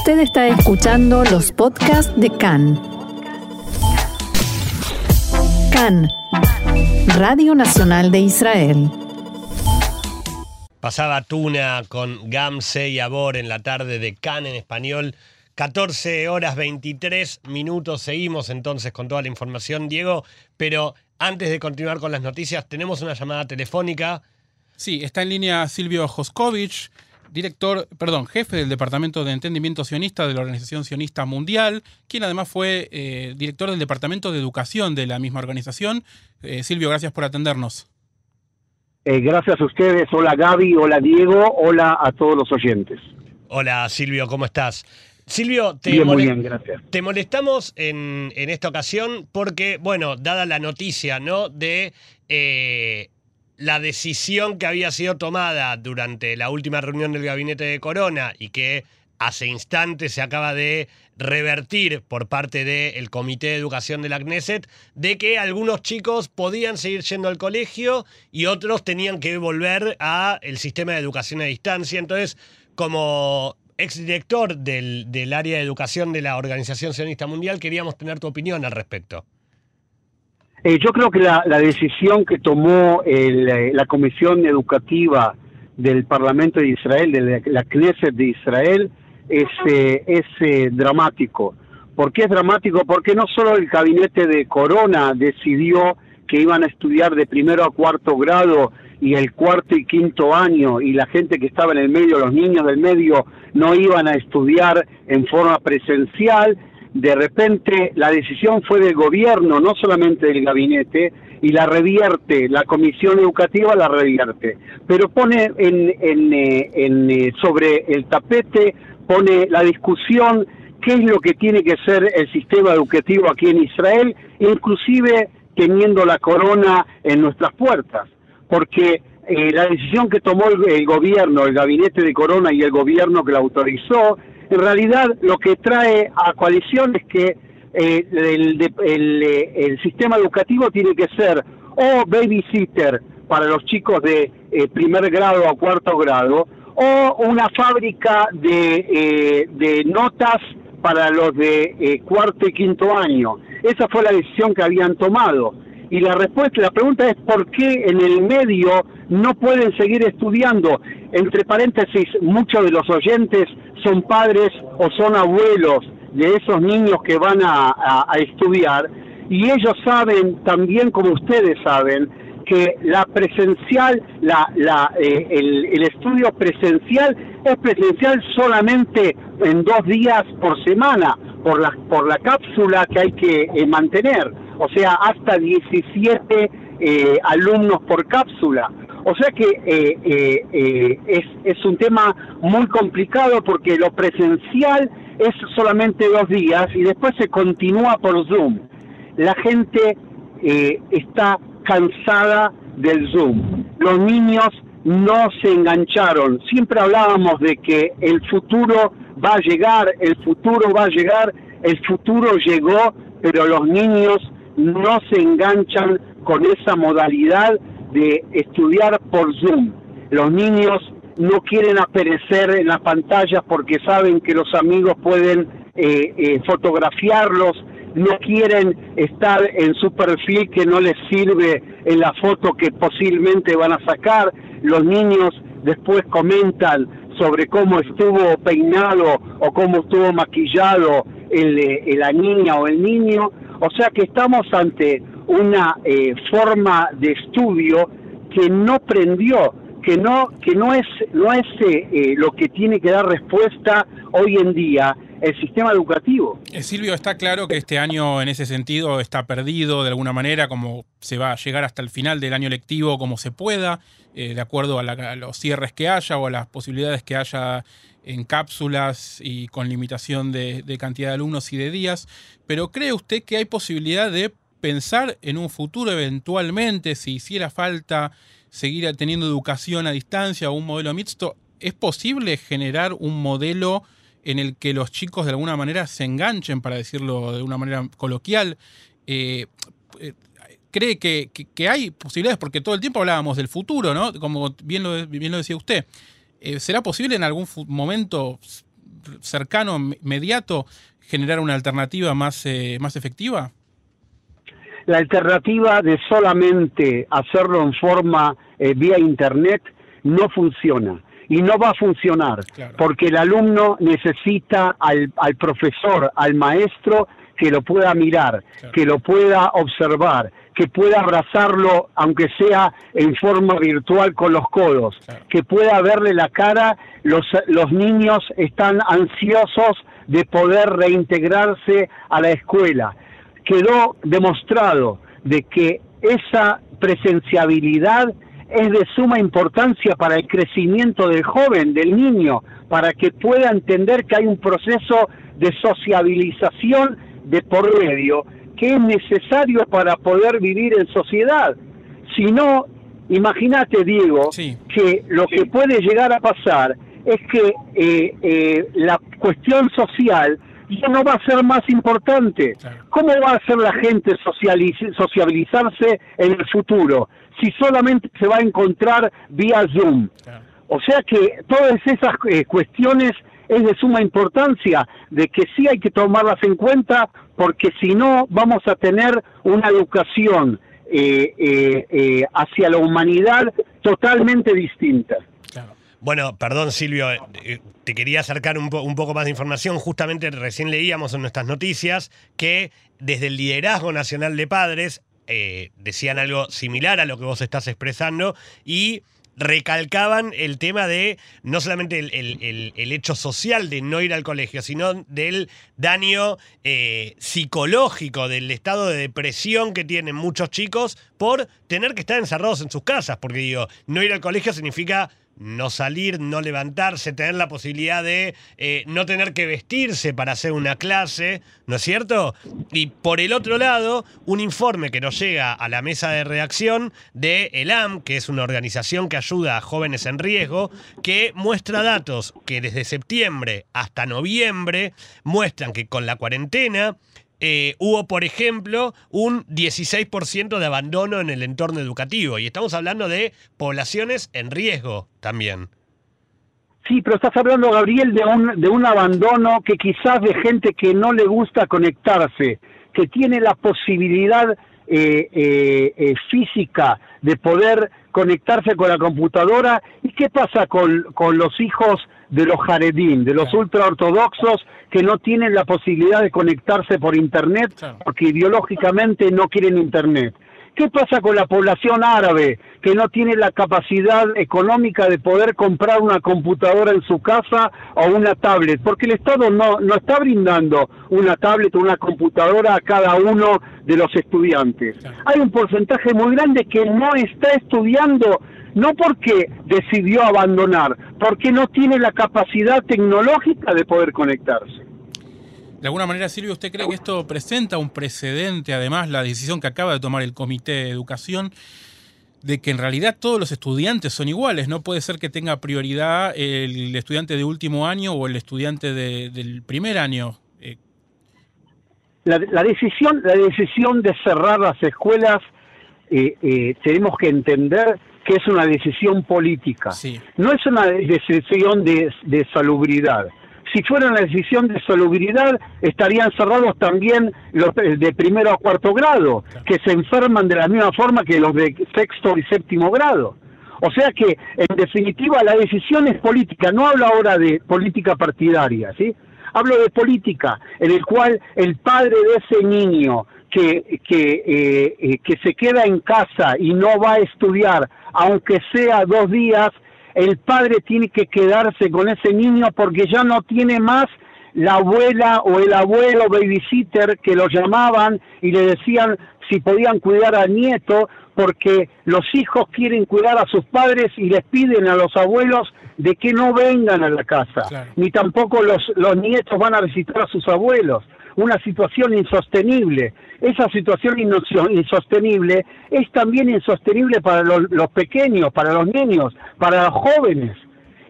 Usted está escuchando los podcasts de CAN. CAN, Radio Nacional de Israel. Pasaba Tuna con Gamse y Abor en la tarde de CAN en español. 14 horas 23 minutos. Seguimos entonces con toda la información, Diego. Pero antes de continuar con las noticias, tenemos una llamada telefónica. Sí, está en línea Silvio Joskovich, director, perdón, jefe del Departamento de Entendimiento Sionista de la Organización Sionista Mundial, quien además fue eh, director del Departamento de Educación de la misma organización. Eh, Silvio, gracias por atendernos. Eh, gracias a ustedes. Hola Gaby, hola Diego, hola a todos los oyentes. Hola Silvio, ¿cómo estás? Silvio, te, Bien, muy mole- bien, gracias. te molestamos en, en esta ocasión porque, bueno, dada la noticia, ¿no? De eh, la decisión que había sido tomada durante la última reunión del gabinete de Corona y que hace instantes se acaba de revertir por parte del Comité de Educación de la Knesset, de que algunos chicos podían seguir yendo al colegio y otros tenían que volver a el sistema de educación a distancia. Entonces, como exdirector del área de educación de la Organización Sionista Mundial, queríamos tener tu opinión al respecto. Eh, yo creo que la, la decisión que tomó el, eh, la Comisión Educativa del Parlamento de Israel, de la, la Knesset de Israel, es, eh, es eh, dramático. ¿Por qué es dramático? Porque no solo el gabinete de Corona decidió que iban a estudiar de primero a cuarto grado y el cuarto y quinto año y la gente que estaba en el medio, los niños del medio, no iban a estudiar en forma presencial, de repente la decisión fue del gobierno, no solamente del gabinete, y la revierte, la comisión educativa la revierte, pero pone en, en, eh, en, eh, sobre el tapete, pone la discusión qué es lo que tiene que ser el sistema educativo aquí en Israel, inclusive teniendo la corona en nuestras puertas, porque eh, la decisión que tomó el, el gobierno, el gabinete de corona y el gobierno que la autorizó, en realidad lo que trae a coalición es que eh, el, el, eh, el sistema educativo tiene que ser o babysitter para los chicos de eh, primer grado a cuarto grado o una fábrica de, eh, de notas para los de cuarto y quinto año. Esa fue la decisión que habían tomado. Y la respuesta, la pregunta es por qué en el medio no pueden seguir estudiando. Entre paréntesis, muchos de los oyentes son padres o son abuelos de esos niños que van a, estudiar y ellos saben también como ustedes saben que la presencial, la, la, eh, el, el estudio presencial es presencial solamente en dos días por semana por la, por la cápsula que hay que eh, mantener, o sea, hasta 17 eh, alumnos por cápsula. O sea que eh, eh, eh, es, es un tema muy complicado porque lo presencial es solamente dos días y después se continúa por Zoom. La gente está cansada del Zoom. Los niños no se engancharon. Siempre hablábamos de que el futuro va a llegar, el futuro va a llegar, el futuro llegó, pero los niños no se enganchan con esa modalidad de estudiar por Zoom. Los niños no quieren aparecer en las pantallas porque saben que los amigos pueden eh, eh, fotografiarlos, no quieren estar en su perfil que no les sirve en la foto que posiblemente van a sacar. Los niños después comentan sobre cómo estuvo peinado o cómo estuvo maquillado el, eh, la niña o el niño. O sea que estamos ante una eh, forma de estudio que no prendió, que no que no es no es eh, eh, lo que tiene que dar respuesta hoy en día el sistema educativo. Silvio, está claro que este año en ese sentido está perdido de alguna manera, como se va a llegar hasta el final del año lectivo como se pueda, de acuerdo a, la- los cierres que haya o a las posibilidades que haya en cápsulas y con limitación de cantidad de alumnos y de días. Pero ¿cree usted que hay posibilidad de pensar en un futuro eventualmente, si hiciera falta seguir teniendo educación a distancia o un modelo mixto, ¿es posible generar un modelo en el que los chicos de alguna manera se enganchen, para decirlo de una manera coloquial? Eh, eh, ¿Cree que, hay posibilidades? Porque todo el tiempo hablábamos del futuro, ¿no? Como bien lo, bien lo decía usted. Eh, ¿Será posible en algún momento cercano, inmediato, generar una alternativa más, más efectiva? La alternativa de solamente hacerlo en forma eh, vía Internet no funciona y no va a funcionar porque el alumno necesita al, al, profesor, al maestro que lo pueda mirar, que lo pueda observar, que pueda abrazarlo, aunque sea en forma virtual con los codos, que pueda verle la cara. Los, los niños están ansiosos de poder reintegrarse a la escuela. Quedó demostrado de que esa presenciabilidad es de suma importancia para el crecimiento del joven, del niño, para que pueda entender que hay un proceso de sociabilización de por medio que es necesario para poder vivir en sociedad. Si no, imagínate, Diego, que lo que puede llegar a pasar es que eh, eh, la cuestión social ya no va a ser más importante. ¿Cómo va a ser la gente sociabilizarse en el futuro si solamente se va a encontrar vía Zoom? O sea que todas esas eh, cuestiones es de suma importancia, de que sí hay que tomarlas en cuenta, porque si no vamos a tener una educación eh, eh, eh, hacia la humanidad totalmente distinta. Bueno, perdón Silvio, te quería acercar un, poco más de información. Justamente recién leíamos en nuestras noticias que desde el Liderazgo Nacional de Padres decían algo similar a lo que vos estás expresando y recalcaban el tema de no solamente el, hecho social de no ir al colegio, sino del daño eh, psicológico, del estado de depresión que tienen muchos chicos por tener que estar encerrados en sus casas, porque digo, no ir al colegio significa no salir, no levantarse, tener la posibilidad de eh, no tener que vestirse para hacer una clase, ¿no es cierto? Y por el otro lado, un informe que nos llega a la mesa de redacción de ELAM, que es una organización que ayuda a jóvenes en riesgo, que muestra datos que desde septiembre hasta noviembre muestran que con la cuarentena eh, hubo, por ejemplo, un 16% de abandono en el entorno educativo. Y estamos hablando de poblaciones en riesgo también. Sí, pero estás hablando, Gabriel, de un, de un abandono que quizás de gente que no le gusta conectarse, que tiene la posibilidad eh, eh, física de poder conectarse con la computadora. ¿Y qué pasa con, con los hijos de los jaredín, de los ultraortodoxos que no tienen la posibilidad de conectarse por Internet porque ideológicamente no quieren Internet. ¿Qué pasa con la población árabe que no tiene la capacidad económica de poder comprar una computadora en su casa o una tablet? Porque el Estado no, no está brindando una tablet o una computadora a cada uno de los estudiantes. Hay un porcentaje muy grande que no está estudiando no porque decidió abandonar, porque no tiene la capacidad tecnológica de poder conectarse. De alguna manera, Silvio, ¿usted cree que esto presenta un precedente, además, la decisión que acaba de tomar el Comité de Educación, de que en realidad todos los estudiantes son iguales? No puede ser que tenga prioridad el estudiante de último año o el estudiante del primer año. Eh, la, decisión, la decisión de cerrar las escuelas, eh, eh, tenemos que entender que es una decisión política. No es una decisión de, salubridad. Si fuera una decisión de salubridad, estarían cerrados también los de primero a cuarto grado, que se enferman de la misma forma que los de sexto y séptimo grado. O sea que, en definitiva, la decisión es política. No hablo ahora de política partidaria, ¿sí? Hablo de política, en el cual el padre de ese niño que, que, eh, eh, que se queda en casa y no va a estudiar aunque sea dos días, el padre tiene que quedarse con ese niño porque ya no tiene más la abuela o el abuelo babysitter que lo llamaban y le decían si podían cuidar al nieto porque los hijos quieren cuidar a sus padres y les piden a los abuelos de que no vengan a la casa, ni tampoco los, los nietos van a visitar a sus abuelos una situación insostenible. Esa situación insostenible es también insostenible para los, pequeños, para los niños, para los jóvenes.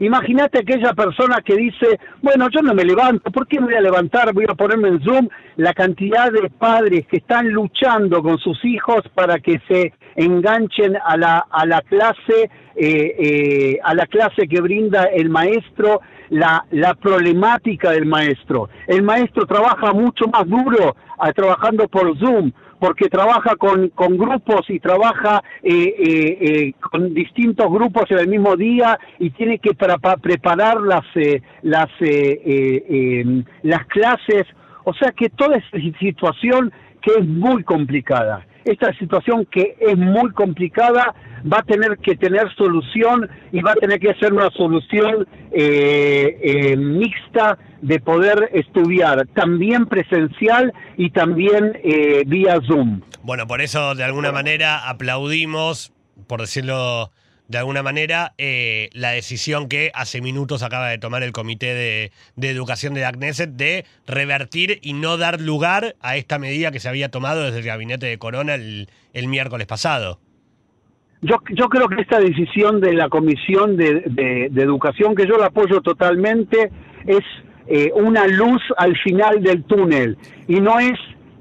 Imagínate aquella persona que dice, bueno, yo no me levanto, ¿por qué me voy a levantar? Voy a ponerme en Zoom. La cantidad de padres que están luchando con sus hijos para que se enganchen a la, a la clase, eh, eh, a la clase que brinda el maestro, la, la problemática del maestro. El maestro trabaja mucho más duro a, trabajando por Zoom porque trabaja con, con grupos y trabaja eh, eh, eh, con distintos grupos en el mismo día y tiene que para, preparar las, las, em, las clases. O sea que toda esta situación que es muy complicada, esta situación que es muy complicada va a tener que tener solución y va a tener que ser una solución mixta de poder estudiar también presencial y también eh, vía Zoom. Bueno, por eso de alguna manera aplaudimos, por decirlo de alguna manera, eh, la decisión que hace minutos acaba de tomar el Comité de, Educación de la Knesset de revertir y no dar lugar a esta medida que se había tomado desde el gabinete de Corona el, miércoles pasado. Yo, yo creo que esta decisión de la Comisión de, de Educación, que yo la apoyo totalmente, es eh, una luz al final del túnel y no es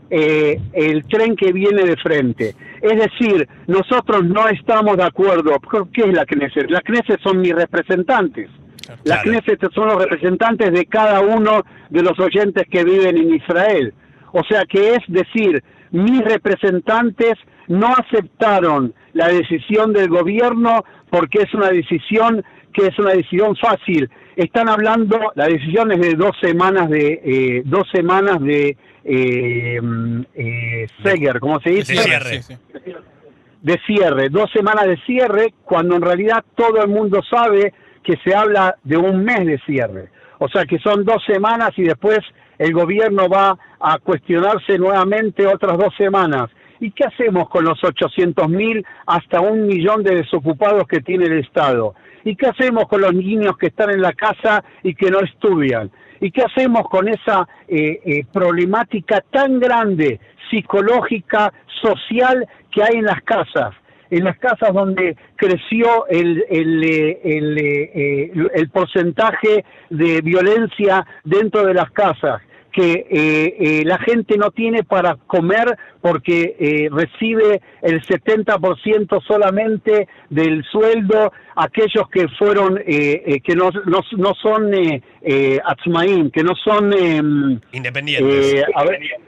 eh, el tren que viene de frente. Es decir, nosotros no estamos de acuerdo. ¿Qué es la Knesset? La Knesset son mis representantes. La Knesset son los representantes de cada uno de los oyentes que viven en Israel. O sea que es decir, mis representantes no aceptaron la decisión del gobierno porque es una decisión que es una decisión fácil. Están hablando, la decisión es de dos semanas de eh, dos semanas de eh, eh, Seger, ¿cómo se dice? De cierre. De cierre, dos semanas de cierre, cuando en realidad todo el mundo sabe que se habla de un mes de cierre. O sea que son dos semanas y después el gobierno va a cuestionarse nuevamente otras dos semanas. ¿Y qué hacemos con los 800 mil hasta un millón de desocupados que tiene el Estado? ¿Y qué hacemos con los niños que están en la casa y que no estudian? ¿Y qué hacemos con esa eh, eh, problemática tan grande, psicológica, social, que hay en las casas? En las casas donde creció el, el, eh, el porcentaje de violencia dentro de las casas que eh, eh, la gente no tiene para comer porque eh, recibe el 70% solamente del sueldo aquellos que fueron que no, no, no son atzmaim, que no son em, independientes.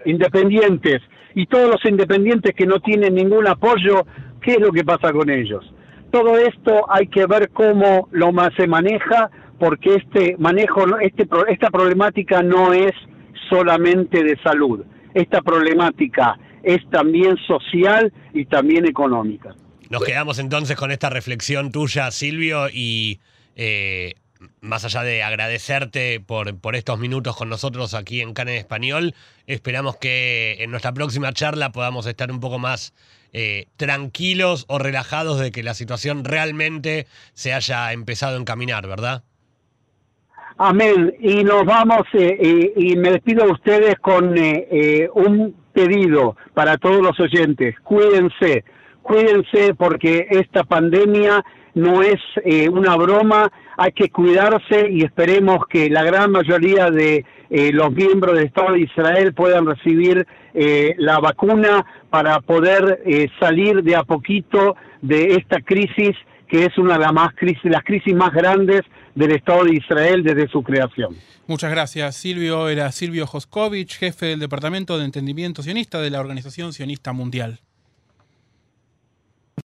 independientes y todos los independientes que no tienen ningún apoyo, ¿qué es lo que pasa con ellos? Todo esto hay que ver cómo lo más se maneja porque este manejo este esta problemática no es solamente de salud. Esta problemática es también social y también económica. Nos quedamos entonces con esta reflexión tuya, Silvio, y eh, más allá de agradecerte por, por estos minutos con nosotros aquí en CAN en Español, esperamos que en nuestra próxima charla podamos estar un poco más eh, tranquilos o relajados de que la situación realmente se haya empezado a encaminar, ¿verdad? Amén. Y nos vamos, eh, y, me despido de ustedes con eh, eh, un pedido para todos los oyentes. Cuídense, cuídense porque esta pandemia no es una broma, hay que cuidarse y esperemos que la gran mayoría de los miembros del Estado de Israel puedan recibir la vacuna para poder salir de a poquito de esta crisis que es una de las, más crisis, las crisis más grandes del Estado de Israel desde su creación. Muchas gracias, Silvio. Era Silvio Joskovich, jefe del Departamento de Entendimiento Sionista de la Organización Sionista Mundial.